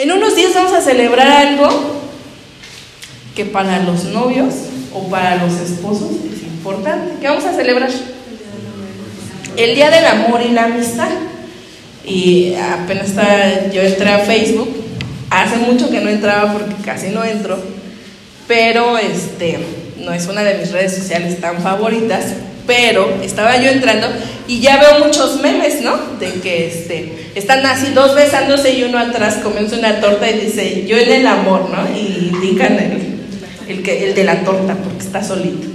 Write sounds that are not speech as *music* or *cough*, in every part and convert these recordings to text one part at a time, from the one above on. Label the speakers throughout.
Speaker 1: En unos días vamos a celebrar algo que para los novios o para los esposos es importante. ¿Qué vamos a celebrar? El Día del Amor y la Amistad. Y apenas está, yo entré a Facebook, hace mucho que no entraba porque casi no entro, pero este, no es una de mis redes sociales tan favoritas, pero estaba yo entrando y ya veo muchos memes, ¿no? De que este, están así dos besándose y uno atrás comienza una torta y dice, yo en el amor, ¿no? Y indican el, que, el de la torta porque está solito.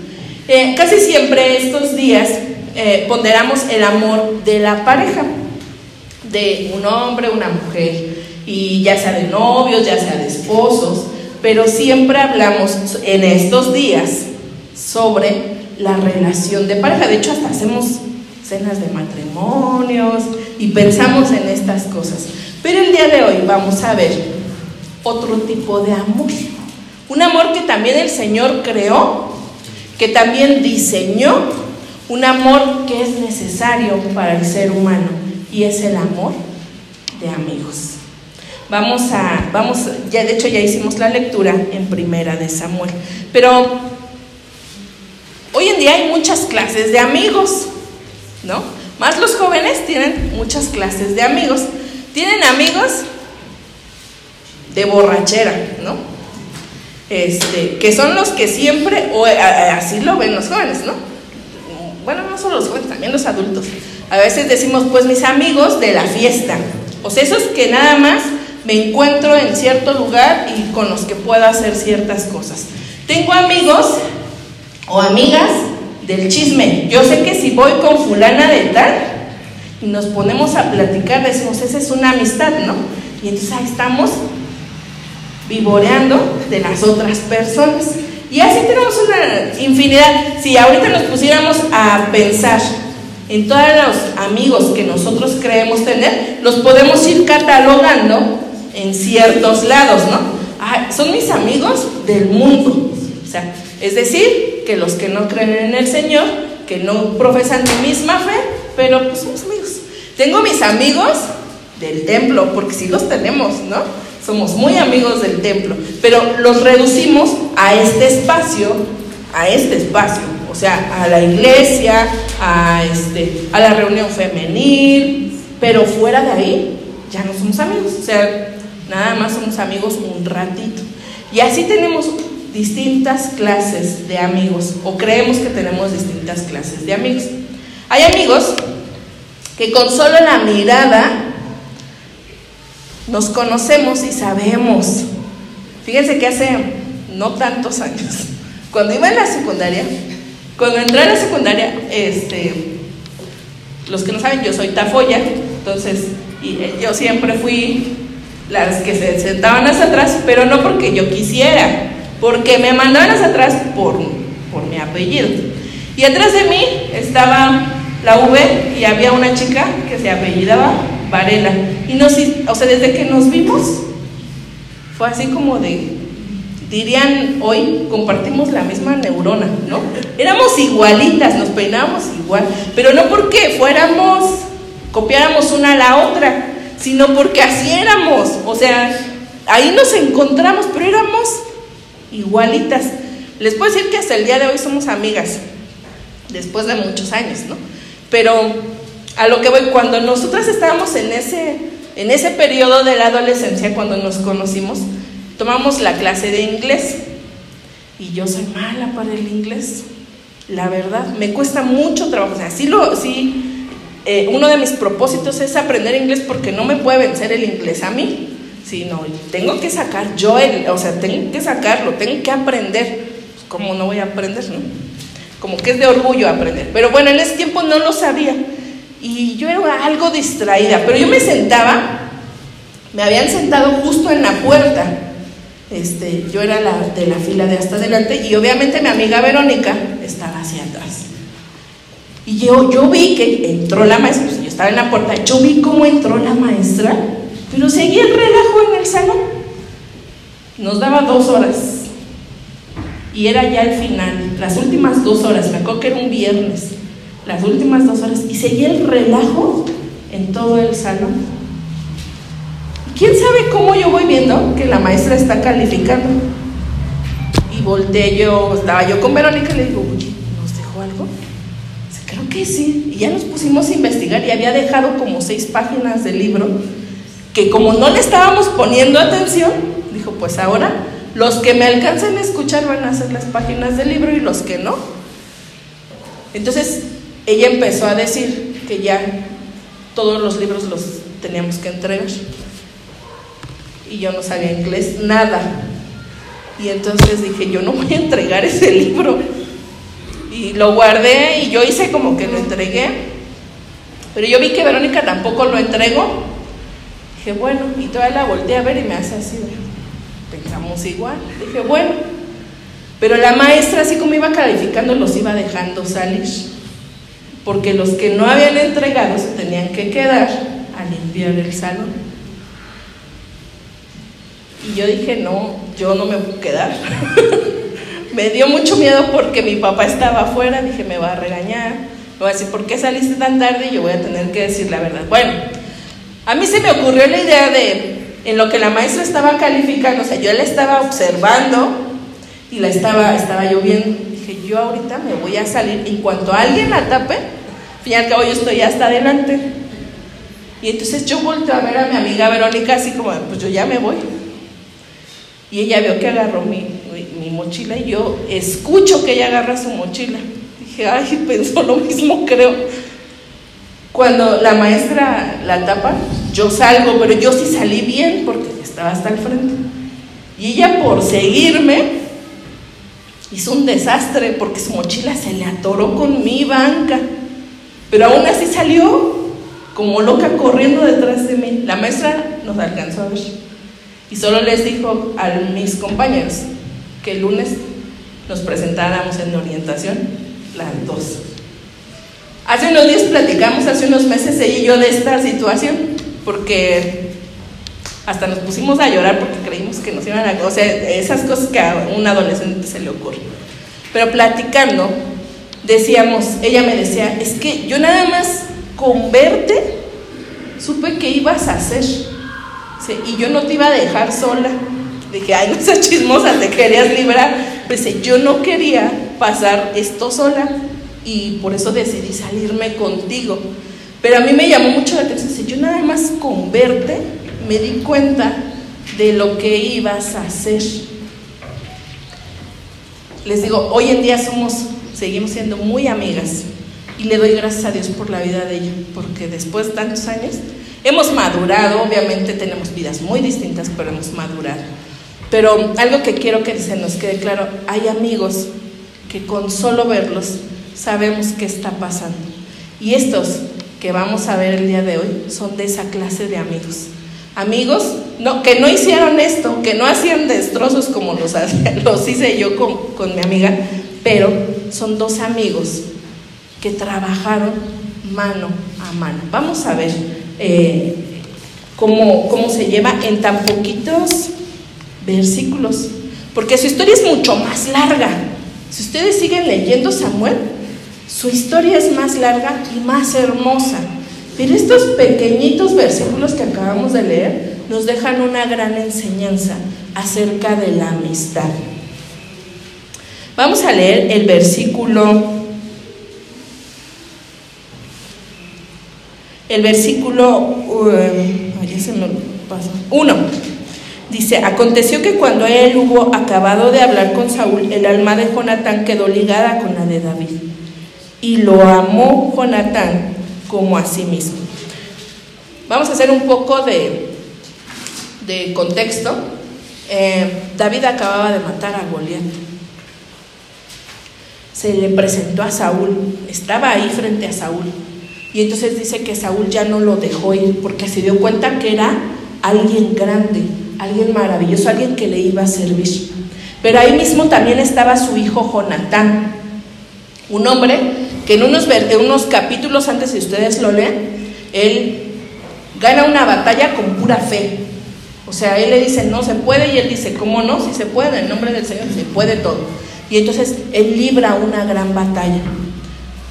Speaker 1: Eh, casi siempre estos días eh, ponderamos el amor de la pareja, de un hombre, una mujer, y ya sea de novios, ya sea de esposos, pero siempre hablamos en estos días sobre la relación de pareja. De hecho, hasta hacemos cenas de matrimonios y pensamos en estas cosas. Pero el día de hoy vamos a ver otro tipo de amor. Un amor que también el Señor creó, que también diseñó, un amor que es necesario para el ser humano y es el amor de amigos. Vamos a, vamos, ya de hecho ya hicimos la lectura en primera de Samuel, pero hay muchas clases de amigos, ¿no? Más los jóvenes tienen muchas clases de amigos. Tienen amigos de borrachera, ¿no? Este, que son los que siempre, o así lo ven los jóvenes, ¿no? Bueno, no solo los jóvenes, también los adultos. A veces decimos, pues mis amigos de la fiesta. O sea, esos que nada más me encuentro en cierto lugar y con los que puedo hacer ciertas cosas. Tengo amigos o amigas del chisme. Yo sé que si voy con fulana de tal y nos ponemos a platicar, decimos, esa es una amistad, ¿no? Y entonces ahí estamos vivoreando de las otras personas. Y así tenemos una infinidad. Si ahorita nos pusiéramos a pensar en todos los amigos que nosotros creemos tener, los podemos ir catalogando en ciertos lados, ¿no? Ah, son mis amigos del mundo. O sea, es decir, que los que no creen en el Señor, que no profesan mi misma fe, pero pues somos amigos. Tengo mis amigos del templo, porque sí los tenemos, ¿no? Somos muy amigos del templo, pero los reducimos a este espacio, a este espacio, o sea, a la iglesia, a, este, a la reunión femenil, pero fuera de ahí ya no somos amigos, o sea, nada más somos amigos un ratito. Y así tenemos distintas clases de amigos o creemos que tenemos distintas clases de amigos. Hay amigos que con solo la mirada nos conocemos y sabemos. Fíjense que hace no tantos años, *laughs* cuando iba en la secundaria, cuando entré a la secundaria, este, los que no saben, yo soy tafoya, entonces y eh, yo siempre fui las que se sentaban hacia atrás, pero no porque yo quisiera, porque me mandaban hacia atrás por, por mi apellido. Y atrás de mí estaba la V y había una chica que se apellidaba Varela. Y nos, o sea, desde que nos vimos, fue así como de, dirían hoy, compartimos la misma neurona, ¿no? Éramos igualitas, nos peinábamos igual, pero no porque fuéramos, copiáramos una a la otra, sino porque así éramos, o sea, ahí nos encontramos, pero éramos igualitas. Les puedo decir que hasta el día de hoy somos amigas, después de muchos años, ¿no? Pero a lo que voy, cuando nosotras estábamos en ese, en ese periodo de la adolescencia, cuando nos conocimos, tomamos la clase de inglés. Y yo soy mala para el inglés, la verdad, me cuesta mucho trabajo. O sea, sí, lo, sí eh, uno de mis propósitos es aprender inglés porque no me puede vencer el inglés a mí. Sí, no, tengo que sacar yo, el, o sea, tengo que sacarlo, tengo que aprender. ¿Cómo no voy a aprender? No? Como que es de orgullo aprender. Pero bueno, en ese tiempo no lo sabía. Y yo era algo distraída, pero yo me sentaba, me habían sentado justo en la puerta. Este, yo era la, de la fila de hasta adelante y obviamente mi amiga Verónica estaba hacia atrás. Y yo, yo vi que entró la maestra, pues yo estaba en la puerta, yo vi cómo entró la maestra pero seguía el relajo en el salón. Nos daba dos horas. Y era ya el final, las últimas dos horas, me acuerdo que era un viernes, las últimas dos horas, y seguía el relajo en todo el salón. quién sabe cómo yo voy viendo que la maestra está calificando. Y volteé yo, estaba yo con Verónica y le digo, oye, ¿nos dejó algo? Dice, creo que sí. Y ya nos pusimos a investigar y había dejado como seis páginas del libro que como no le estábamos poniendo atención, dijo, pues ahora los que me alcancen a escuchar van a hacer las páginas del libro y los que no. Entonces ella empezó a decir que ya todos los libros los teníamos que entregar. Y yo no sabía inglés, nada. Y entonces dije, yo no voy a entregar ese *laughs* libro. Y lo guardé y yo hice como que lo entregué. Pero yo vi que Verónica tampoco lo entregó. Dije, bueno, y todavía la volteé a ver y me hace así, pensamos igual. Dije, bueno, pero la maestra, así como iba calificando, los iba dejando salir, porque los que no habían entregado se tenían que quedar a limpiar el salón. Y yo dije, no, yo no me voy a quedar. *laughs* me dio mucho miedo porque mi papá estaba afuera, dije, me va a regañar, me va a decir, ¿por qué saliste tan tarde? Y yo voy a tener que decir la verdad. Bueno, a mí se me ocurrió la idea de, en lo que la maestra estaba calificando, o sea, yo la estaba observando y la estaba, estaba yo. Dije, yo ahorita me voy a salir, en cuanto alguien la tape, al fin y al cabo yo estoy hasta adelante. Y entonces yo volteo a ver a mi amiga Verónica así como, pues yo ya me voy. Y ella vio que agarró mi, mi, mochila y yo escucho que ella agarra su mochila. Dije, ay, *laughs* pensó lo mismo, creo. Cuando la maestra la tapa, yo salgo, pero yo sí salí bien porque estaba hasta el frente. Y ella por seguirme hizo un desastre porque su mochila se le atoró con mi banca. Pero aún así salió como loca corriendo detrás de mí. La maestra nos alcanzó a ver. Y solo les dijo a mis compañeros que el lunes nos presentáramos en orientación las dos. Hace unos días platicamos, hace unos meses ella y yo de esta situación, porque hasta nos pusimos a llorar porque creímos que nos iban a... O sea, esas cosas que a un adolescente se le ocurren. Pero platicando, decíamos, ella me decía, es que yo nada más con verte supe que ibas a hacer. y yo no te iba a dejar sola. Dije, ay, no seas chismosa, te querías librar. Pues yo no quería pasar esto sola y por eso decidí salirme contigo. Pero a mí me llamó mucho la atención, yo nada más con verte me di cuenta de lo que ibas a hacer. Les digo, hoy en día somos, seguimos siendo muy amigas y le doy gracias a Dios por la vida de ella, porque después de tantos años hemos madurado, obviamente tenemos vidas muy distintas, pero hemos madurado. Pero algo que quiero que se nos quede claro, hay amigos que con solo verlos sabemos qué está pasando. Y estos que vamos a ver el día de hoy son de esa clase de amigos. Amigos que no hicieron esto, que no hacían destrozos como los, *laughs* los hice yo con, mi amiga, pero son dos amigos que trabajaron mano a mano. Vamos a ver eh, cómo, cómo se lleva en tan poquitos versículos, porque su historia es mucho más larga. Si ustedes siguen leyendo Samuel, su historia es más larga y más hermosa. Pero estos pequeñitos versículos que acabamos de leer nos dejan una gran enseñanza acerca de la amistad. Vamos a leer el versículo el versículo uh, se me uno. Dice, aconteció que cuando él hubo acabado de hablar con Saúl, el alma de Jonatán quedó ligada con la de David y lo amó Jonatán como a sí mismo. Vamos a hacer un poco de, de contexto. Eh, David acababa de matar a Goliat. Se le presentó a Saúl, estaba ahí frente a Saúl. Y entonces dice que Saúl ya no lo dejó ir porque se dio cuenta que era alguien grande, alguien maravilloso, alguien que le iba a servir. Pero ahí mismo también estaba su hijo Jonatán, un hombre que en unos, unos capítulos antes, si ustedes lo leen, él gana una batalla con pura fe. O sea, él le dice, no se puede, y él dice, ¿cómo no? Si se puede, en el nombre del Señor, se puede todo. Y entonces él libra una gran batalla.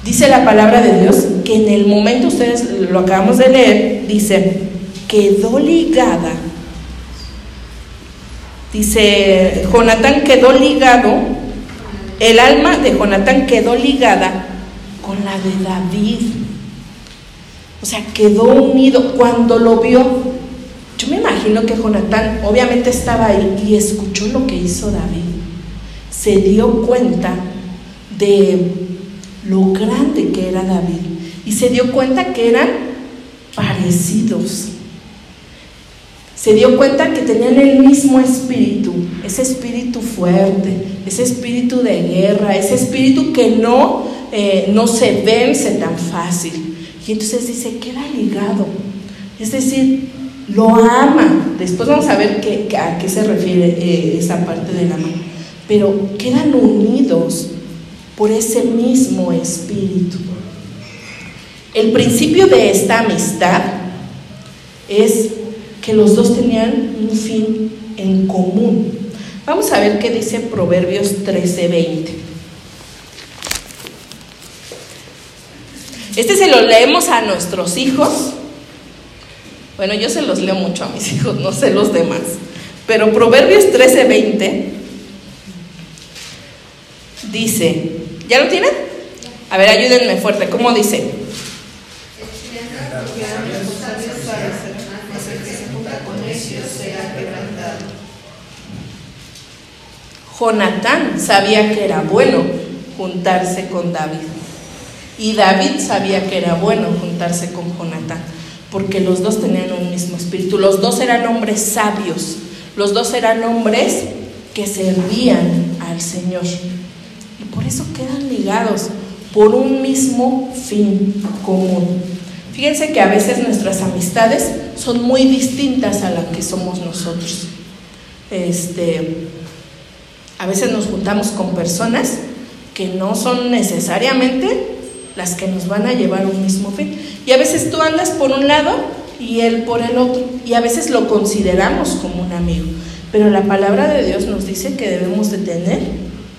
Speaker 1: Dice la palabra de Dios que en el momento, ustedes lo acabamos de leer, dice, quedó ligada Dice, Jonatán quedó ligado, el alma de Jonatán quedó ligada con la de David. O sea, quedó unido cuando lo vio. Yo me imagino que Jonatán obviamente estaba ahí y escuchó lo que hizo David. Se dio cuenta de lo grande que era David y se dio cuenta que eran parecidos. Se dio cuenta que tenían el mismo espíritu, ese espíritu fuerte, ese espíritu de guerra, ese espíritu que no, eh, no se vence tan fácil. Y entonces dice, queda ligado. Es decir, lo ama. Después vamos a ver qué, a qué se refiere eh, esa parte del amor. Pero quedan unidos por ese mismo espíritu. El principio de esta amistad es que los dos tenían un fin en común. Vamos a ver qué dice Proverbios 13:20. Este se lo leemos a nuestros hijos. Bueno, yo se los leo mucho a mis *laughs* hijos, no sé los demás. Pero Proverbios 13:20 dice, ¿ya lo tienen? A ver, ayúdenme fuerte, ¿cómo dice? Jonatán sabía que era bueno juntarse con David. Y David sabía que era bueno juntarse con Jonatán, porque los dos tenían un mismo espíritu. Los dos eran hombres sabios, los dos eran hombres que servían al Señor. Y por eso quedan ligados por un mismo fin común. Fíjense que a veces nuestras amistades son muy distintas a las que somos nosotros. Este, a veces nos juntamos con personas que no son necesariamente las que nos van a llevar un mismo fin. Y a veces tú andas por un lado y él por el otro. Y a veces lo consideramos como un amigo. Pero la palabra de Dios nos dice que debemos de tener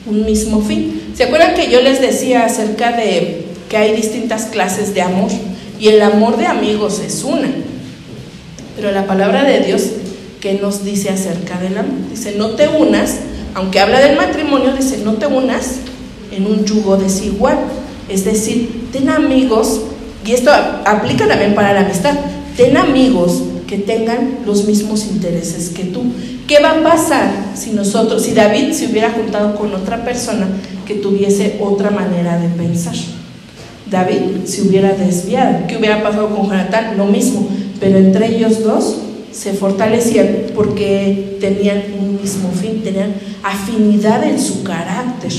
Speaker 1: un mismo fin. ¿Se acuerdan que yo les decía acerca de que hay distintas clases de amor? Y el amor de amigos es una. Pero la palabra de Dios, ¿qué nos dice acerca del amor? Dice, no te unas aunque habla del matrimonio, dice, no te unas en un yugo desigual. Es decir, ten amigos, y esto aplica también para la amistad, ten amigos que tengan los mismos intereses que tú. ¿Qué va a pasar si nosotros, si David se hubiera juntado con otra persona que tuviese otra manera de pensar? David se hubiera desviado. ¿Qué hubiera pasado con Jonatán? Lo mismo, pero entre ellos dos se fortalecían porque tenían un mismo fin, tenían afinidad en su carácter.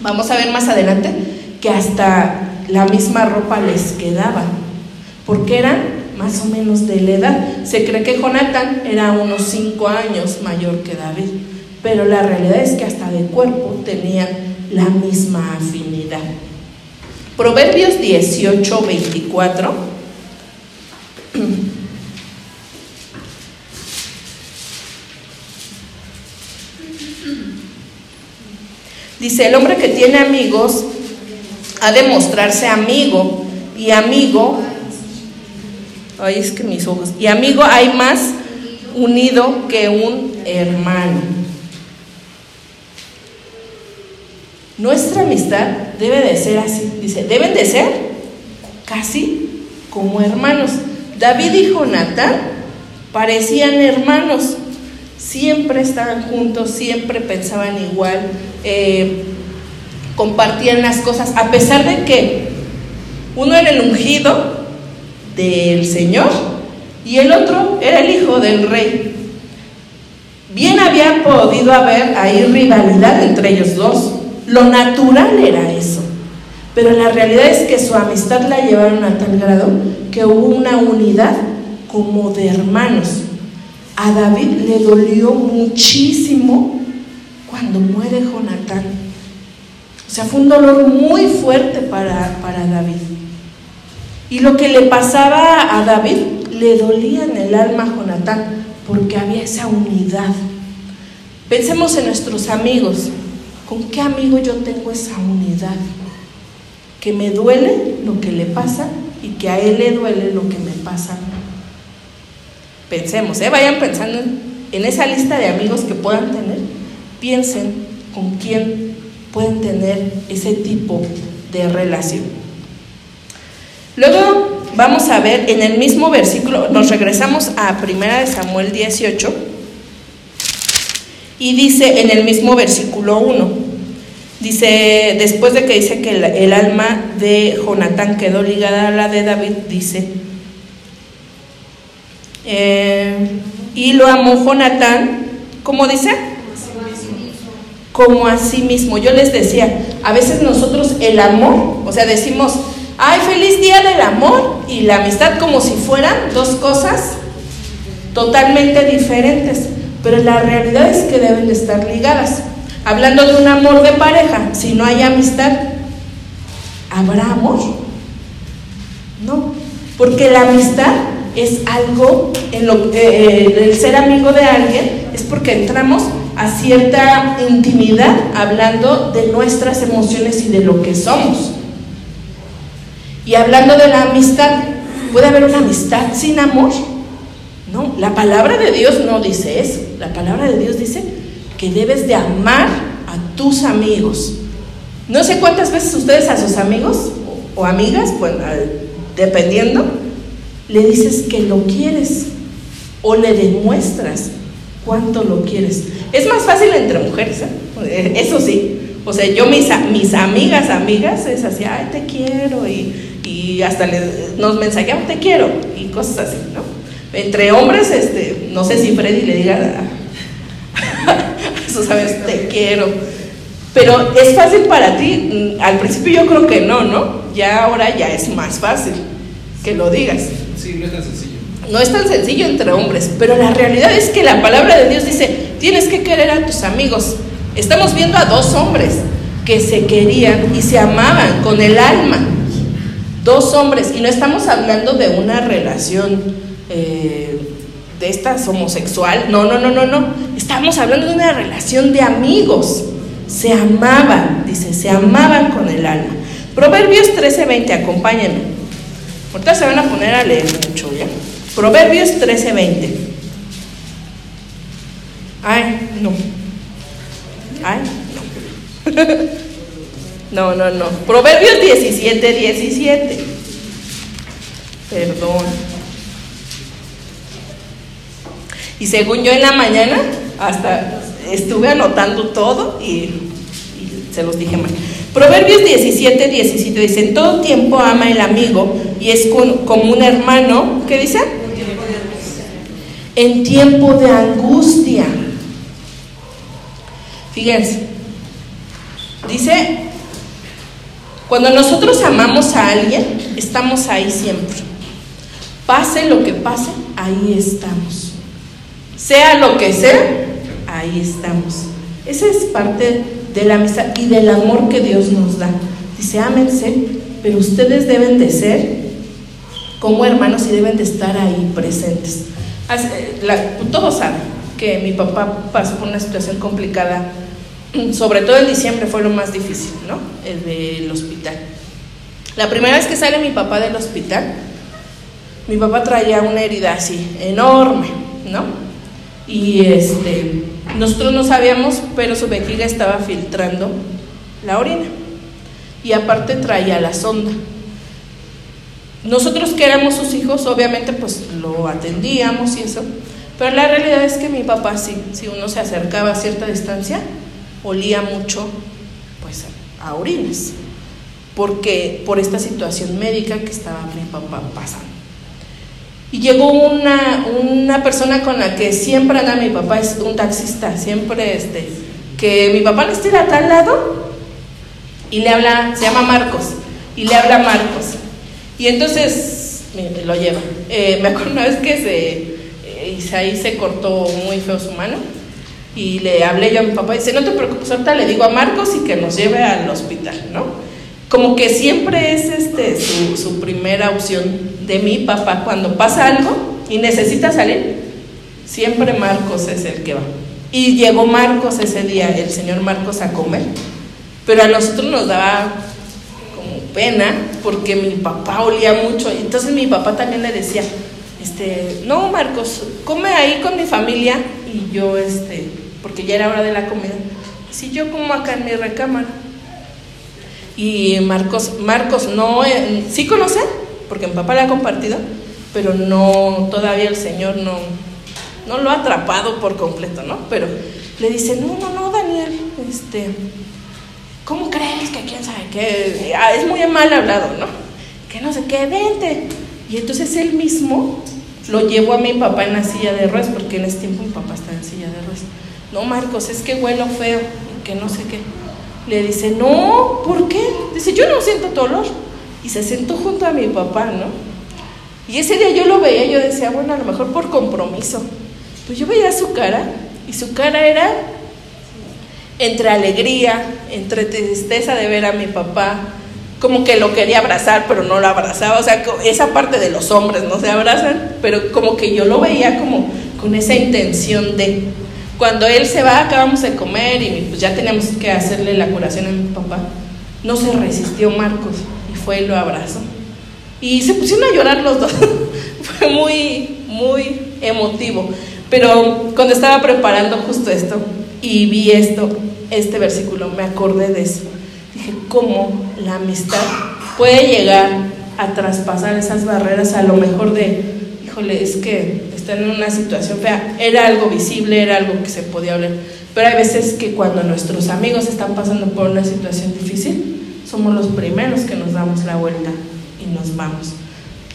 Speaker 1: Vamos a ver más adelante que hasta la misma ropa les quedaba, porque eran más o menos de la edad. Se cree que Jonathan era unos cinco años mayor que David, pero la realidad es que hasta de cuerpo tenían la misma afinidad. Proverbios 18, 24 Dice, el hombre que tiene amigos ha de mostrarse amigo y amigo, ay es que mis ojos, y amigo hay más unido que un hermano. Nuestra amistad debe de ser así, dice, deben de ser casi como hermanos. David y Jonathan parecían hermanos, siempre estaban juntos, siempre pensaban igual, eh, compartían las cosas, a pesar de que uno era el ungido del Señor y el otro era el hijo del rey. Bien había podido haber ahí rivalidad entre ellos dos. Lo natural era eso. Pero la realidad es que su amistad la llevaron a tal grado que hubo una unidad como de hermanos. A David le dolió muchísimo cuando muere Jonatán. O sea, fue un dolor muy fuerte para, para David. Y lo que le pasaba a David le dolía en el alma a Jonatán, porque había esa unidad. Pensemos en nuestros amigos. ¿Con qué amigo yo tengo esa unidad? Que me duele lo que le pasa y que a él le duele lo que me pasa. Pensemos, ¿eh? vayan pensando en esa lista de amigos que puedan tener, piensen con quién pueden tener ese tipo de relación. Luego vamos a ver en el mismo versículo, nos regresamos a 1 Samuel 18 y dice en el mismo versículo 1, Dice, después de que dice que el, alma de Jonatán quedó ligada a la de David, dice, eh, y lo amó Jonatán, ¿cómo dice? Como a sí mismo. Yo les decía, a veces nosotros el amor, o sea, decimos, ay, feliz día del amor y la amistad como si fueran dos cosas totalmente diferentes, pero la realidad es que deben de estar ligadas. Hablando de un amor de pareja, si no hay amistad, ¿habrá amor? No, porque la amistad es algo en lo que eh, el ser amigo de alguien es porque entramos a cierta intimidad hablando de nuestras emociones y de lo que somos. Y hablando de la amistad, ¿puede haber una amistad sin amor? No, la palabra de Dios no dice eso. La palabra de Dios dice que debes de amar a tus amigos. No sé cuántas veces ustedes a sus amigos o, amigas, bueno, dependiendo, le dices que lo quieres o le demuestras cuánto lo quieres. Es más fácil entre mujeres, ¿eh? eso sí. O sea, yo mis, mis amigas, amigas, es así, ay, te quiero, y, y hasta nos mensajeamos, te quiero, y cosas así, ¿no? Entre hombres, este, no sé si Freddy le diga *laughs* sabes, te quiero. Pero es fácil para ti. Mm, al principio yo creo que no, ¿no? Ya ahora ya es más fácil que lo digas.
Speaker 2: Sí, no es tan sencillo.
Speaker 1: No es tan sencillo entre hombres, pero la realidad es que la palabra de Dios dice, tienes que querer a tus amigos. Estamos viendo a dos hombres que se querían y se amaban con el alma. Dos hombres, y no estamos hablando de una relación eh, de estas homosexual. No, no, no, no, no. Estamos hablando de una relación de amigos. Se amaban, dice, se amaban con el alma. Proverbios 13:20, acompáñenme. Ahorita se van a poner a leer mucho, ¿ya? Proverbios 13:20. Ay, no. Ay, no. *laughs* No, no, no. Proverbios 17, 17. Perdón. Y según yo en la mañana, hasta estuve anotando todo y, se los dije mal. Proverbios 17, 17 dice, en todo tiempo ama el amigo y es como un hermano, ¿qué dice? En tiempo de angustia. Fíjense, dice, cuando nosotros amamos a alguien, estamos ahí siempre. Pase lo que pase, ahí estamos. Sea lo que sea, ahí estamos. Esa es parte de la amistad y del amor que Dios nos da. Dice, ámense, pero ustedes deben de ser como hermanos y deben de estar ahí presentes. todos saben que mi papá pasó por una situación complicada, sobre todo en diciembre fue lo más difícil, ¿no? El del hospital. La primera vez que sale mi papá del hospital, mi papá traía una herida así, enorme, ¿no? Y este, nosotros no sabíamos, pero su vejiga estaba filtrando la orina. Y aparte traía la sonda. Nosotros que éramos sus hijos, obviamente pues lo atendíamos y eso. Pero la realidad es que mi papá sí, si uno se acercaba a cierta distancia, olía mucho pues a orinas. Porque por esta situación médica que estaba mi papá pasando. Y llegó una, una persona con la que siempre anda mi papá, es un taxista, siempre este, que mi papá le estira a tal lado y le habla, se llama Marcos, y le habla Marcos. Y entonces me, lo lleva. Eh, me acuerdo una vez que se, ahí se cortó muy feo su mano y le hablé yo a mi papá y dice, no te preocupes, ahorita le digo a Marcos y que nos lleve al hospital, ¿no? como que siempre es este su, primera opción de mi papá. Cuando pasa algo y necesita salir, siempre Marcos es el que va. Y llegó Marcos ese día, el señor Marcos a comer, pero a nosotros nos daba como pena porque mi papá olía mucho, entonces mi papá también le decía, este, no, Marcos, come ahí con mi familia y yo, este, porque ya era hora de la comida, si yo como acá en mi recámara. Y Marcos, Marcos no, eh, sí conoce, porque mi papá le ha compartido, pero no, todavía el Señor no, no lo ha atrapado por completo, ¿no? Pero le dice, no, no, no, Daniel, este, ¿cómo crees que quién sabe qué? Ah, es muy mal hablado, ¿no? Que no sé qué, vente. Y entonces él mismo lo llevó a mi papá en la silla de ruedas, porque en ese tiempo mi papá estaba en silla de ruedas. No, Marcos, es que huelo feo, que no sé qué. Le dice, no, ¿por qué? Dice, yo no siento dolor. Y se sentó junto a mi papá, ¿no? Y ese día yo lo veía, yo decía, bueno, a lo mejor por compromiso. Pues yo veía su cara, y su cara era entre alegría, entre tristeza de ver a mi papá, como que lo quería abrazar, pero no lo abrazaba. O sea, esa parte de los hombres no se abrazan, pero como que yo lo veía como con esa intención de. Cuando él se va, acabamos de comer y pues ya tenemos que hacerle la curación a mi papá. No se resistió Marcos fue y lo abrazó. Y se pusieron a llorar los dos. *laughs* fue muy, muy emotivo. Pero cuando estaba preparando justo esto y vi esto, este versículo, me acordé de eso. Dije, ¿cómo la amistad puede llegar a traspasar esas barreras a lo mejor de, híjole, es que están en una situación fea, era algo visible, era algo que se podía hablar, pero hay veces que cuando nuestros amigos están pasando por una situación difícil, somos los primeros que nos damos la vuelta y nos vamos.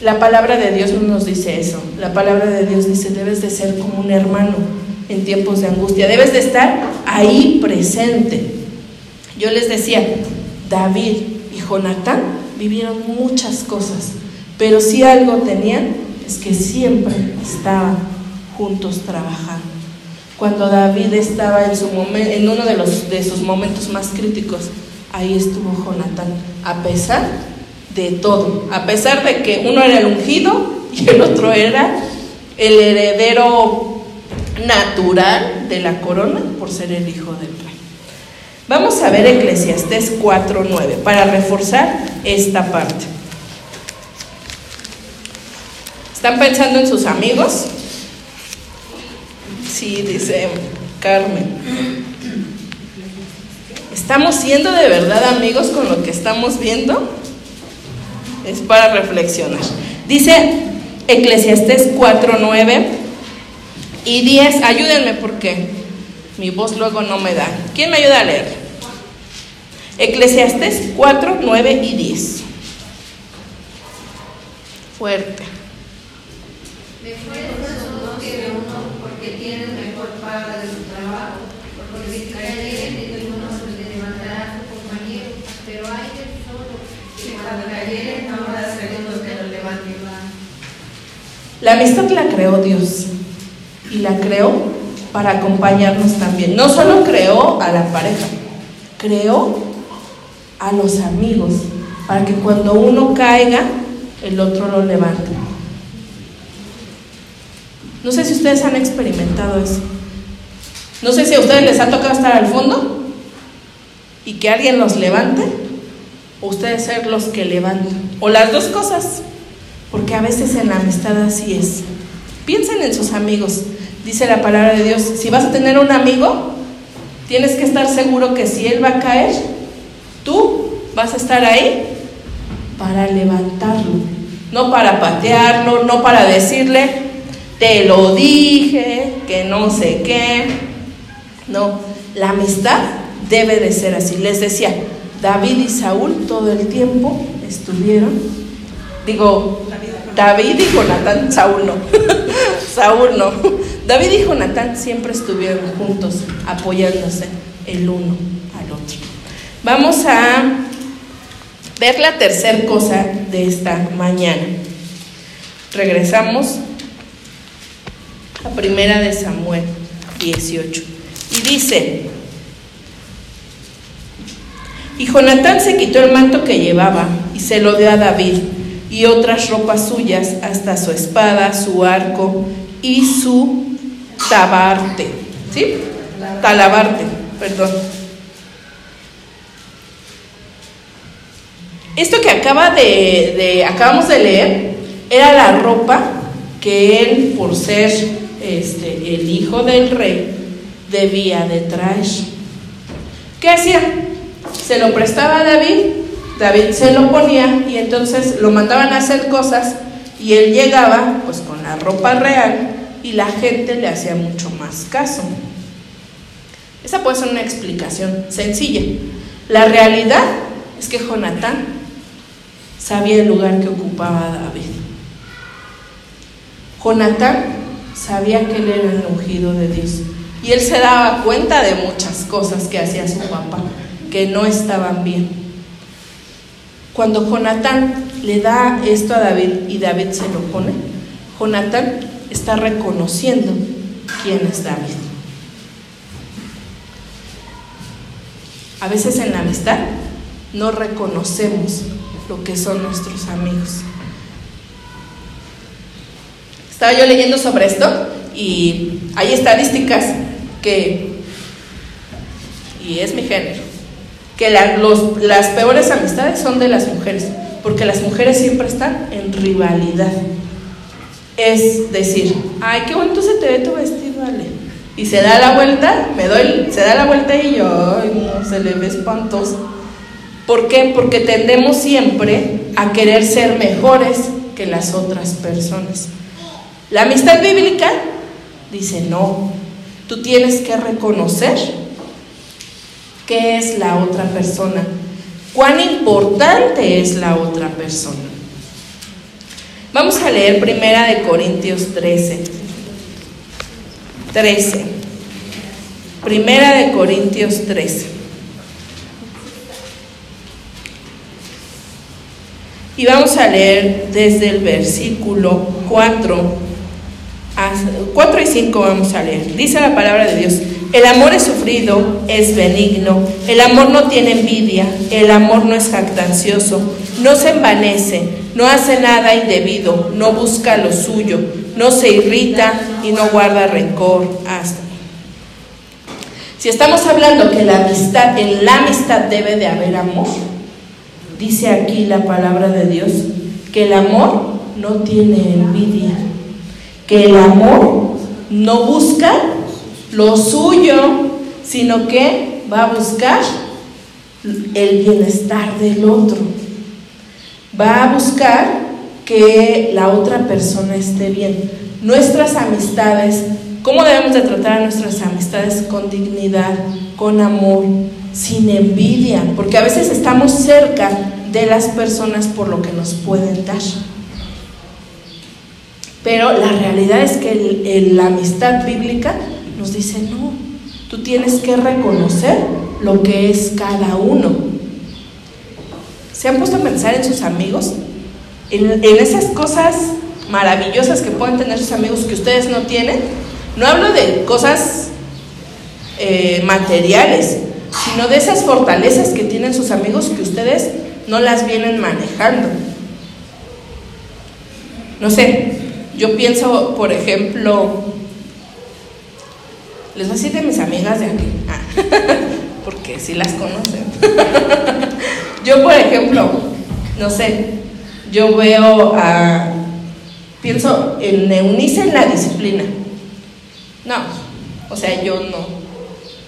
Speaker 1: La palabra de Dios no nos dice eso, la palabra de Dios dice, debes de ser como un hermano en tiempos de angustia, debes de estar ahí presente. Yo les decía, David y Jonatán vivieron muchas cosas, pero si algo tenían es que siempre estaban juntos trabajando. Cuando David estaba en, uno de sus momentos más críticos, ahí estuvo Jonatán, a pesar de todo, a pesar de que uno era el ungido y el otro era el heredero natural de la corona por ser el hijo del rey. Vamos a ver Eclesiastés 4.9 para reforzar esta parte. ¿Están pensando en sus amigos? Sí, dice Carmen. ¿Estamos siendo de verdad amigos con lo que estamos viendo? Es para reflexionar. Dice Eclesiastés 4.9 y 10. Ayúdenme porque mi voz luego no me da. ¿Quién me ayuda a leer? Eclesiastés 4, 9 y 10. Fuerte.
Speaker 2: Mejor es uno que uno porque tiene mejor paga de su trabajo, porque si cayere de uno se le levantará a su compañero, pero hay de solo que
Speaker 1: La amistad la creó Dios y la creó para acompañarnos también. No solo creó a la pareja, creó a los amigos, para que cuando uno caiga, el otro lo levante. No sé si ustedes han experimentado eso. No sé si a ustedes les ha tocado estar al fondo y que alguien los levante, ustedes ser los que levantan, o las dos cosas, porque a veces en la amistad así es. Piensen en sus amigos, Dice la palabra de Dios, si vas a tener un amigo, tienes que estar seguro que si él va a caer, tú vas a estar ahí para levantarlo, no para patearlo, no para decirle, te lo dije, que no sé qué. No, la amistad debe de ser así. Les decía, David y Saúl todo el tiempo estuvieron, digo, David y Jonathan, Saúl no, *laughs* Saúl no, David y Jonatán siempre estuvieron juntos, apoyándose el uno al otro. Vamos a ver la tercera cosa de esta mañana. Regresamos a primera de Samuel 18. Y dice, y Jonatán se quitó el manto que llevaba y se lo dio a David y otras ropas suyas, hasta su espada, su arco y su tabarte, ¿sí? Talabarte, perdón. Esto que acaba de, acabamos de leer era la ropa que él, por ser este, el hijo del rey, debía de traer. ¿Qué hacía? Se lo prestaba a David, David se lo ponía y entonces lo mandaban a hacer cosas y él llegaba pues con la ropa real y la gente le hacía mucho más caso. Esa puede ser una explicación sencilla. La realidad es que Jonatán sabía el lugar que ocupaba David. Jonatán sabía que él era el ungido de Dios. Y él se daba cuenta de muchas cosas que hacía su papá, que no estaban bien. Cuando Jonatán le da esto a David y David se lo pone, Jonatán está reconociendo quién es David. A veces en la amistad no reconocemos lo que son nuestros amigos. Estaba yo leyendo sobre esto y hay estadísticas que, y es mi género, que las peores amistades son de las mujeres, porque las mujeres siempre están en rivalidad. Es decir, ay, qué bonito se te ve tu vestido, Ale. Y se da la vuelta, me doy, se da la vuelta y yo, ay, no, se le ve espantoso. ¿Por qué? Porque tendemos siempre a querer ser mejores que las otras personas. La amistad bíblica dice, no, tú tienes que reconocer qué es la otra persona, cuán importante es la otra persona. Vamos a leer Primera de Corintios 13. 13. Primera de Corintios 13. Y vamos a leer desde el versículo 4 4 y 5 vamos a leer. Dice la palabra de Dios, el amor es sufrido, es benigno, el amor no tiene envidia, el amor no es jactancioso, no se envanece, no hace nada indebido, no busca lo suyo, no se irrita y no guarda rencor. Hasta. Si estamos hablando que la amistad, en la amistad debe de haber amor, dice aquí la palabra de Dios, que el amor no tiene envidia que el amor no busca lo suyo, sino que va a buscar el bienestar del otro. Va a buscar que la otra persona esté bien. Nuestras amistades, ¿cómo debemos de tratar a nuestras amistades? Con dignidad, con amor, sin envidia, porque a veces estamos cerca de las personas por lo que nos pueden dar. Pero la realidad es que la amistad bíblica nos dice, no, tú tienes que reconocer lo que es cada uno. ¿Se han puesto a pensar en sus amigos? En, esas cosas maravillosas que pueden tener sus amigos que ustedes no tienen. No hablo de cosas eh, materiales, sino de esas fortalezas que tienen sus amigos que ustedes no las vienen manejando. No sé, yo pienso, por ejemplo, les voy a decir de mis amigas de aquí, ah, *laughs* porque si las conocen. *laughs* yo, por ejemplo, no sé, yo veo a, pienso en Eunice en la disciplina. No, o sea, yo no,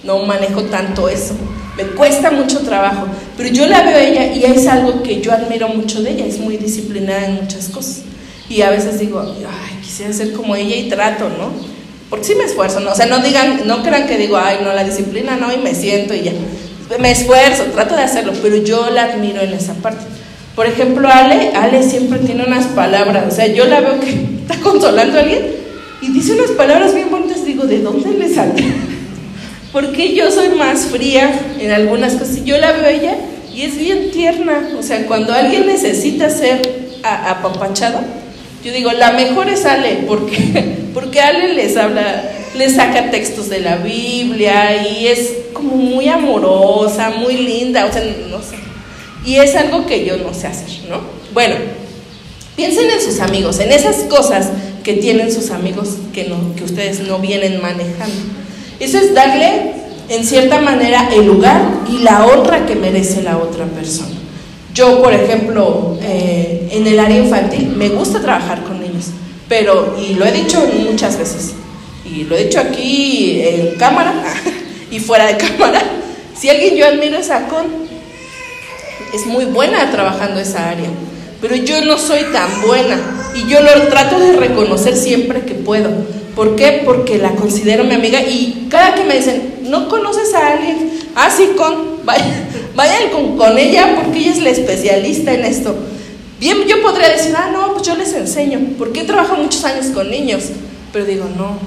Speaker 1: no manejo tanto eso. Me cuesta mucho trabajo, pero yo la veo a ella y es algo que yo admiro mucho de ella, es muy disciplinada en muchas cosas. Y a veces digo, ay, quisiera ser como ella y trato, ¿no? Porque sí me esfuerzo, ¿no? O sea, no digan, no crean que digo, ay, no, la disciplina no, y me siento y ya. Me esfuerzo, trato de hacerlo, pero yo la admiro en esa parte. Por ejemplo, Ale, Ale siempre tiene unas palabras, o sea, yo la veo que está consolando a alguien y dice unas palabras bien bonitas, digo, ¿de dónde le sale? *laughs* Porque yo soy más fría en algunas cosas, yo la veo a ella y es bien tierna, o sea, cuando alguien necesita ser apapachado, yo digo, la mejor es Ale, porque, *laughs* porque Ale les habla, les saca textos de la Biblia y es como muy amorosa, muy linda, o sea, no sé. Y es algo que yo no sé hacer, ¿no? Bueno, piensen en sus amigos, en esas cosas que tienen sus amigos que, no, que ustedes no vienen manejando. Eso es darle, en cierta manera, el lugar y la honra que merece la otra persona. Yo, por ejemplo, eh, en el área infantil, me gusta trabajar con niños, Pero, y lo he dicho muchas veces, y lo he dicho aquí en cámara *laughs* y fuera de cámara, si alguien yo admiro es a Con, es muy buena trabajando esa área, pero yo no soy tan buena y yo lo trato de reconocer siempre que puedo. ¿Por qué? Porque la considero mi amiga y cada que me dicen, ¿no conoces a alguien? Ah, con, vayan, con ella porque ella es la especialista en esto. Bien, yo podría decir, ah, no, pues yo les enseño, porque he trabajado muchos años con niños, pero digo, no,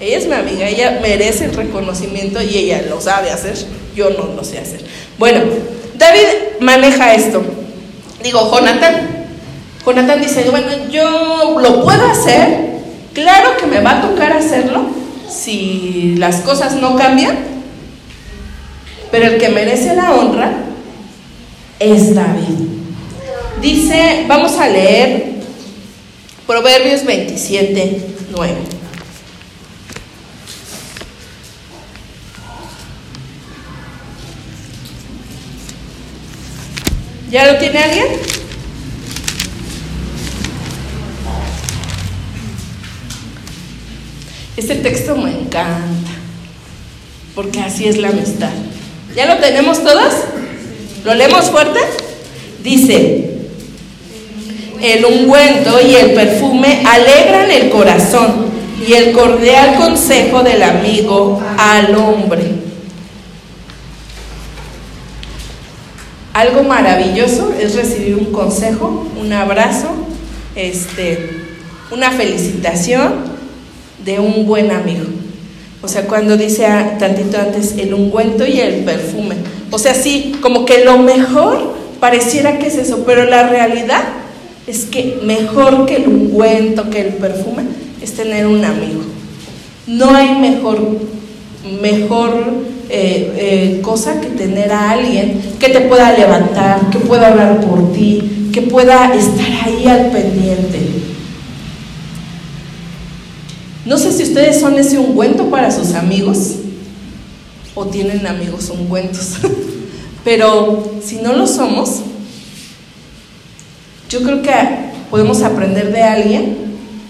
Speaker 1: ella es mi amiga, ella merece el reconocimiento y ella lo sabe hacer, yo no lo sé hacer. Bueno, David maneja esto. Digo, Jonathan, Jonathan dice, bueno, yo lo puedo hacer, claro que me va a tocar hacerlo si las cosas no cambian, pero el que merece la honra es David. Dice, vamos a leer Proverbios 27, 9. ¿Ya lo tiene alguien? Este texto me encanta, porque así es la amistad. ¿Ya lo tenemos todos? ¿Lo leemos fuerte? Dice, el ungüento y el perfume alegran el corazón y el cordial consejo del amigo al hombre. Algo maravilloso es recibir un consejo, un abrazo, este, una felicitación de un buen amigo. O sea, cuando dice tantito antes el ungüento y el perfume. O sea, sí, como que lo mejor pareciera que es eso, pero la realidad es que mejor que el ungüento, que el perfume, es tener un amigo. No hay mejor, mejor eh, eh, cosa que tener a alguien que te pueda levantar, que pueda hablar por ti, que pueda estar ahí al pendiente. No sé si ustedes son ese ungüento para sus amigos o tienen amigos ungüentos, *laughs* pero si no lo somos, yo creo que podemos aprender de alguien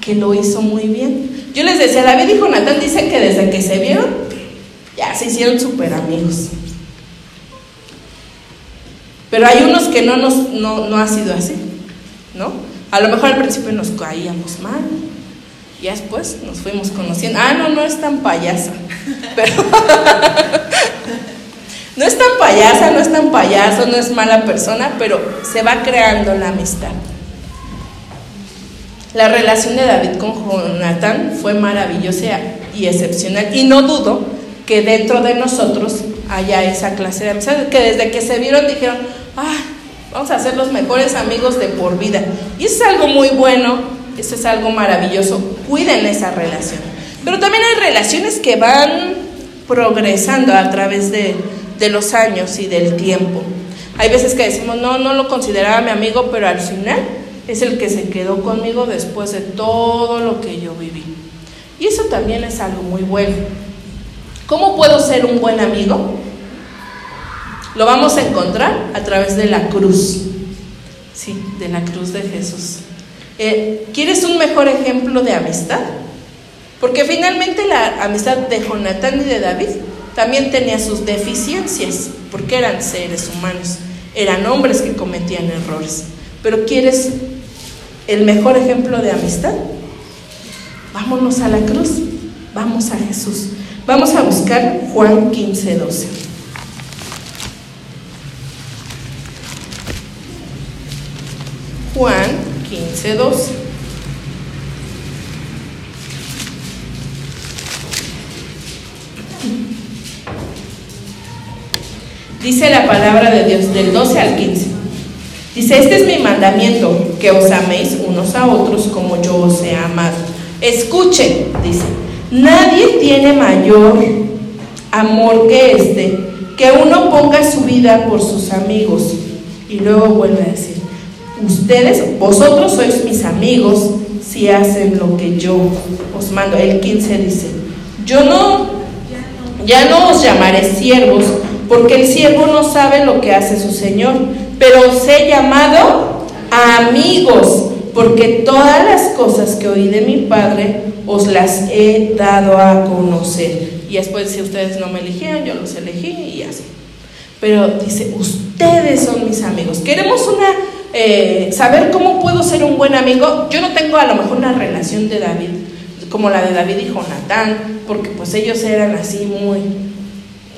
Speaker 1: que lo hizo muy bien. Yo les decía, David y Jonathan dicen que desde que se vieron, ya se hicieron súper amigos. Pero hay unos que no, nos, no, no ha sido así, ¿no? A lo mejor al principio nos caíamos mal, y después nos fuimos conociendo. Ah, no, no es tan payasa. *laughs* *laughs* No es tan payasa, no es tan payaso, no es mala persona, pero se va creando la amistad. La relación de David con Jonathan fue maravillosa y excepcional. Y no dudo que dentro de nosotros haya esa clase de amistad, que desde que se vieron dijeron, ah, vamos a ser los mejores amigos de por vida. Y eso es algo muy bueno, eso es algo maravilloso. Cuiden esa relación. Pero también hay relaciones que van progresando a través de, de los años y del tiempo. Hay veces que decimos, no, no lo consideraba mi amigo, pero al final es el que se quedó conmigo después de todo lo que yo viví. Y eso también es algo muy bueno. ¿Cómo puedo ser un buen amigo? Lo vamos a encontrar a través de la cruz. Sí, de la cruz de Jesús. Eh, ¿Quieres un mejor ejemplo de amistad? Porque finalmente la amistad de Jonatán y de David también tenía sus deficiencias, porque eran seres humanos, eran hombres que cometían errores. Pero ¿quieres el mejor ejemplo de amistad? Vámonos a la cruz, vamos a Jesús. Vamos a buscar Juan 15, 12. Juan 15, 12. Dice la palabra de Dios del 12 al 15. Dice, este es mi mandamiento, que os améis unos a otros como yo os he amado. Escuchen, dice, nadie tiene mayor amor que este, que uno ponga su vida por sus amigos. Y luego vuelve a decir, ustedes, vosotros sois mis amigos si hacen lo que yo os mando. El 15 dice, yo no, ya no os llamaré siervos, porque el siervo no sabe lo que hace su Señor, pero os he llamado amigos, porque todas las cosas que oí de mi Padre os las he dado a conocer. Y después si ustedes no me eligieron, yo los elegí y así. Pero dice, ustedes son mis amigos. Queremos una, eh, saber cómo puedo ser un buen amigo. Yo no tengo a lo mejor una relación de David, como la de David y Jonatán, porque pues ellos eran así muy,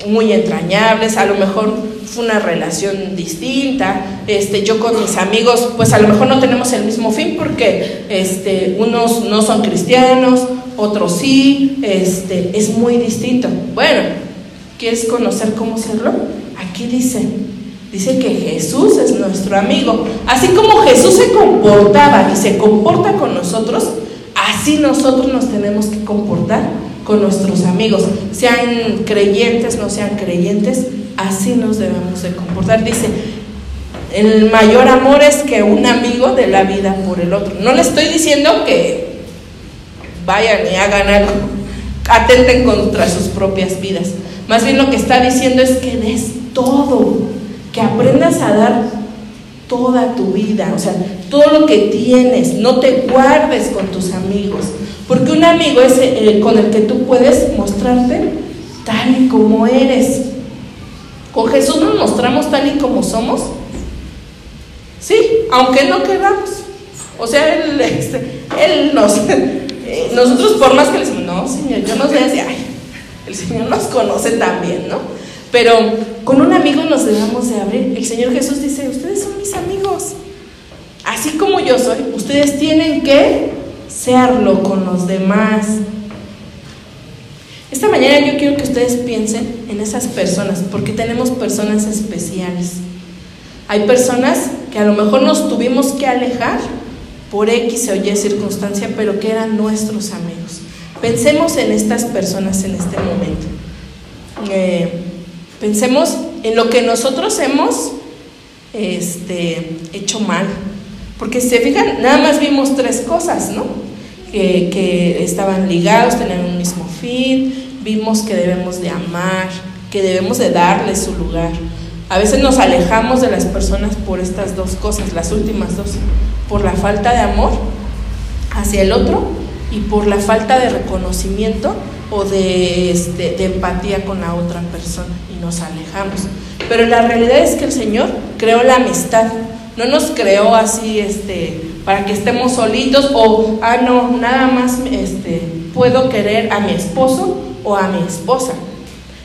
Speaker 1: muy entrañables. A lo mejor fue una relación distinta. Este, yo con mis amigos, pues a lo mejor no tenemos el mismo fin porque este, unos no son cristianos, otros sí, este, es muy distinto. Bueno, ¿quieres conocer cómo serlo? Aquí dice, dice que Jesús es nuestro amigo. Así como Jesús se comportaba y se comporta con nosotros, así nosotros nos tenemos que comportar con nuestros amigos, sean creyentes, no sean creyentes, así nos debemos de comportar. Dice, el mayor amor es que un amigo de la vida por el otro. No le estoy diciendo que vayan y hagan algo, atenten contra sus propias vidas. Más bien lo que está diciendo es que des todo, que aprendas a dar toda tu vida, o sea, todo lo que tienes, no te guardes con tus amigos, porque un amigo es el con el que tú puedes mostrarte tal y como eres. Con Jesús nos mostramos tal y como somos, sí, aunque no queramos. O sea, Él, *laughs* este, nos, *laughs* eh, nosotros por más que le decimos, no, Señor, yo no sé ay, el Señor nos conoce también, ¿no? Pero con un amigo nos debemos de abrir. El Señor Jesús dice, ustedes son mis amigos. Así como yo soy, ustedes tienen que serlo con los demás. Esta mañana yo quiero que ustedes piensen en esas personas, porque tenemos personas especiales. Hay personas que a lo mejor nos tuvimos que alejar por X o Y circunstancia, pero que eran nuestros amigos. Pensemos en estas personas en este momento. Eh, pensemos en lo que nosotros hemos este, hecho mal. Porque si se fijan, nada más vimos tres cosas, ¿no? Que, que estaban ligados, tenían un mismo fin, vimos que debemos de amar, que debemos de darle su lugar. A veces nos alejamos de las personas por estas dos cosas, las últimas dos, por la falta de amor hacia el otro y por la falta de reconocimiento o de, este, de empatía con la otra persona y nos alejamos. Pero la realidad es que el Señor creó la amistad, no nos creó así este, para que estemos solitos o, ah, no, nada más este, puedo querer a mi esposo o a mi esposa.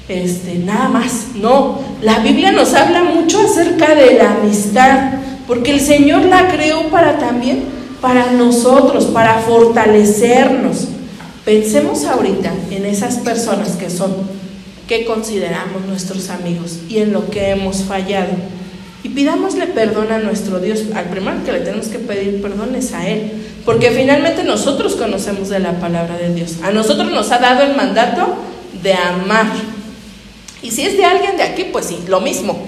Speaker 1: Este, nada más, no. La Biblia nos habla mucho acerca de la amistad, porque el Señor la creó para también, para nosotros, para fortalecernos. Pensemos ahorita en esas personas que son, que consideramos nuestros amigos y en lo que hemos fallado. Y pidámosle perdón a nuestro Dios. Al primero que le tenemos que pedir perdón es a Él. Porque finalmente nosotros conocemos de la palabra de Dios. A nosotros nos ha dado el mandato de amar. Y si es de alguien de aquí, pues sí, lo mismo.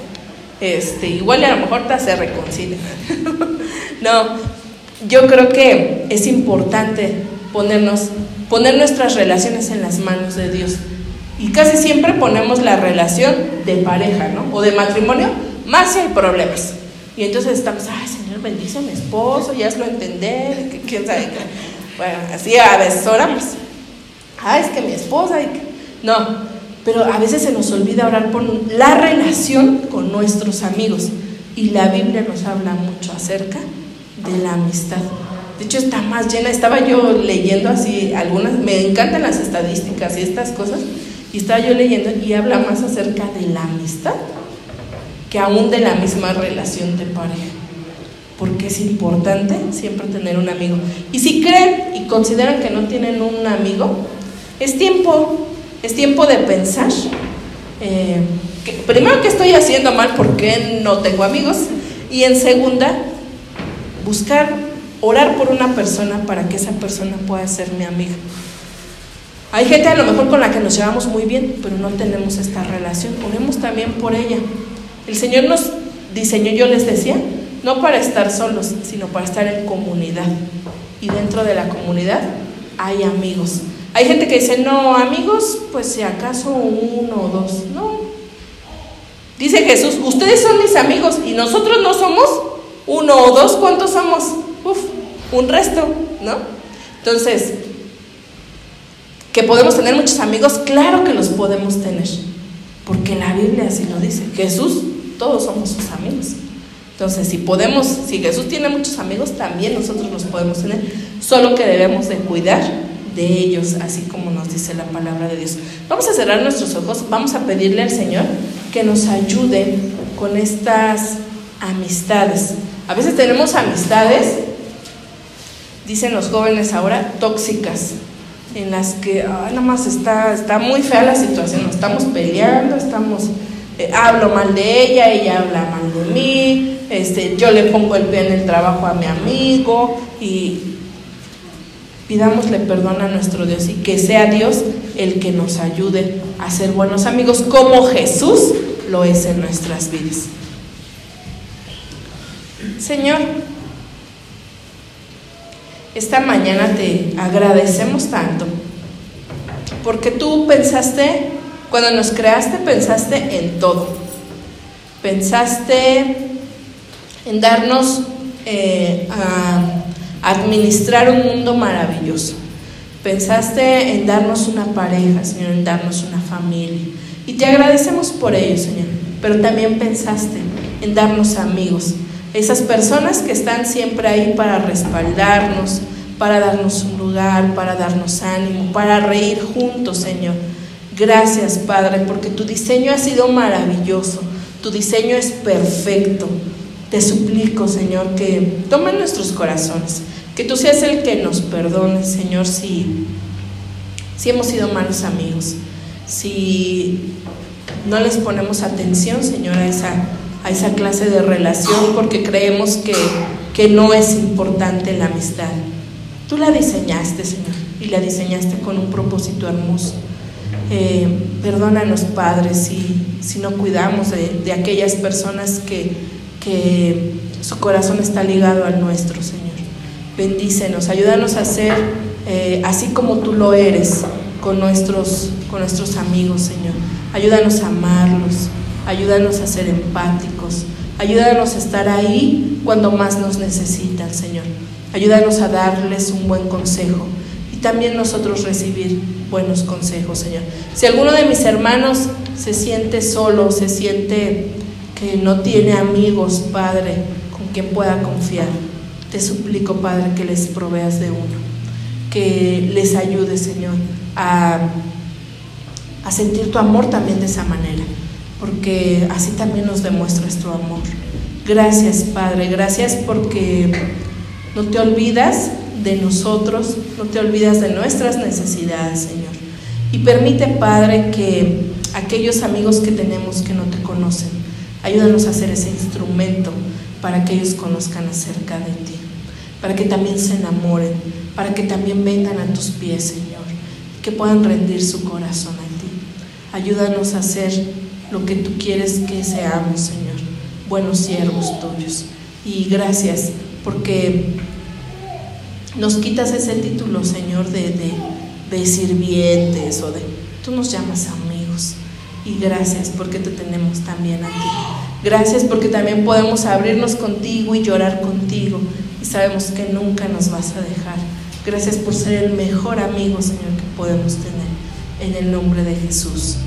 Speaker 1: Este, igual a lo mejor se reconcilia. *laughs* no, yo creo que es importante ponernos, poner nuestras relaciones en las manos de Dios. Y casi siempre ponemos la relación de pareja, ¿no? O de matrimonio, más si hay problemas. Y entonces estamos, ay Señor, bendice a mi esposo, ya es lo entender, que quién sabe. Bueno, así a veces oramos. Ah, es que mi esposa, y que... no, pero a veces se nos olvida orar por la relación con nuestros amigos. Y la Biblia nos habla mucho acerca de la amistad. De hecho, está más llena. Estaba yo leyendo así algunas, me encantan las estadísticas y estas cosas, y estaba yo leyendo y habla más acerca de la amistad que aún de la misma relación de pareja. Porque es importante siempre tener un amigo. Y si creen y consideran que no tienen un amigo, es tiempo es tiempo de pensar. Eh, primero, ¿qué estoy haciendo mal? ¿Por qué no tengo amigos? Y en segunda, buscar, orar por una persona para que esa persona pueda ser mi amiga. Hay gente a lo mejor con la que nos llevamos muy bien, pero no tenemos esta relación. Oremos también por ella. El Señor nos diseñó, yo les decía, no para estar solos, sino para estar en comunidad. Y dentro de la comunidad hay amigos. Hay gente que dice, no, amigos, pues si acaso uno o dos. No. Dice Jesús, ustedes son mis amigos y nosotros no somos uno o dos. ¿Cuántos somos? Uf, un resto, ¿no? Entonces, que podemos tener muchos amigos, claro que los podemos tener, porque la Biblia así lo dice. Jesús, todos somos sus amigos. Entonces, si podemos, si Jesús tiene muchos amigos, también nosotros los podemos tener, solo que debemos de cuidar de ellos, así como nos dice la palabra de Dios. Vamos a cerrar nuestros ojos, vamos a pedirle al Señor que nos ayude con estas amistades. A veces tenemos amistades, dicen los jóvenes ahora, tóxicas, en las que nada más está, está muy fea la situación, estamos peleando, estamos, eh, hablo mal de ella, ella habla mal de mí, este, yo le pongo el pie en el trabajo a mi amigo y pidámosle perdón a nuestro Dios y que sea Dios el que nos ayude a ser buenos amigos como Jesús lo es en nuestras vidas. Señor, esta mañana te agradecemos tanto porque tú pensaste, cuando nos creaste, pensaste en todo. Pensaste en darnos eh, a administrar un mundo maravilloso. Pensaste en darnos una pareja, Señor, en darnos una familia. Y te agradecemos por ello, Señor. Pero también pensaste en darnos amigos, esas personas que están siempre ahí para respaldarnos, para darnos un lugar, para darnos ánimo, para reír juntos, Señor. Gracias, Padre, porque tu diseño ha sido maravilloso, tu diseño es perfecto. Te suplico, Señor, que tome nuestros corazones, que tú seas el que nos perdone, Señor, si, si hemos sido malos amigos, si no les ponemos atención, Señor, a esa a esa clase de relación porque creemos que, que no es importante la amistad. Tú la diseñaste, Señor, y la diseñaste con un propósito hermoso. Eh, perdónanos, Padre, si, si no cuidamos de, aquellas personas que, que su corazón está ligado al nuestro, Señor. Bendícenos, ayúdanos a ser eh, así como tú lo eres con nuestros, con nuestros amigos, Señor. Ayúdanos a amarlos, Ayúdanos a ser empáticos. Ayúdanos a estar ahí cuando más nos necesitan, Señor. Ayúdanos a darles un buen consejo y también nosotros recibir buenos consejos, Señor. Si alguno de mis hermanos se siente solo, se siente que no tiene amigos, Padre, con quien pueda confiar, te suplico, Padre, que les proveas de uno, que les ayude, Señor, a, a sentir tu amor también de esa manera porque así también nos demuestras tu amor. Gracias, Padre, gracias porque no te olvidas de nosotros, no te olvidas de nuestras necesidades, Señor. Y permite, Padre, que aquellos amigos que tenemos que no te conocen, ayúdanos a hacer ese instrumento para que ellos conozcan acerca de ti, para que también se enamoren, para que también vengan a tus pies, Señor, que puedan rendir su corazón a ti. Ayúdanos a ser lo que tú quieres que seamos, Señor, buenos siervos tuyos. Y gracias porque nos quitas ese título, Señor, de, de, sirvientes o de... Tú nos llamas amigos. Y gracias porque te tenemos también a ti. Gracias porque también podemos abrirnos contigo y llorar contigo. Y sabemos que nunca nos vas a dejar. Gracias por ser el mejor amigo, Señor, que podemos tener. En el nombre de Jesús.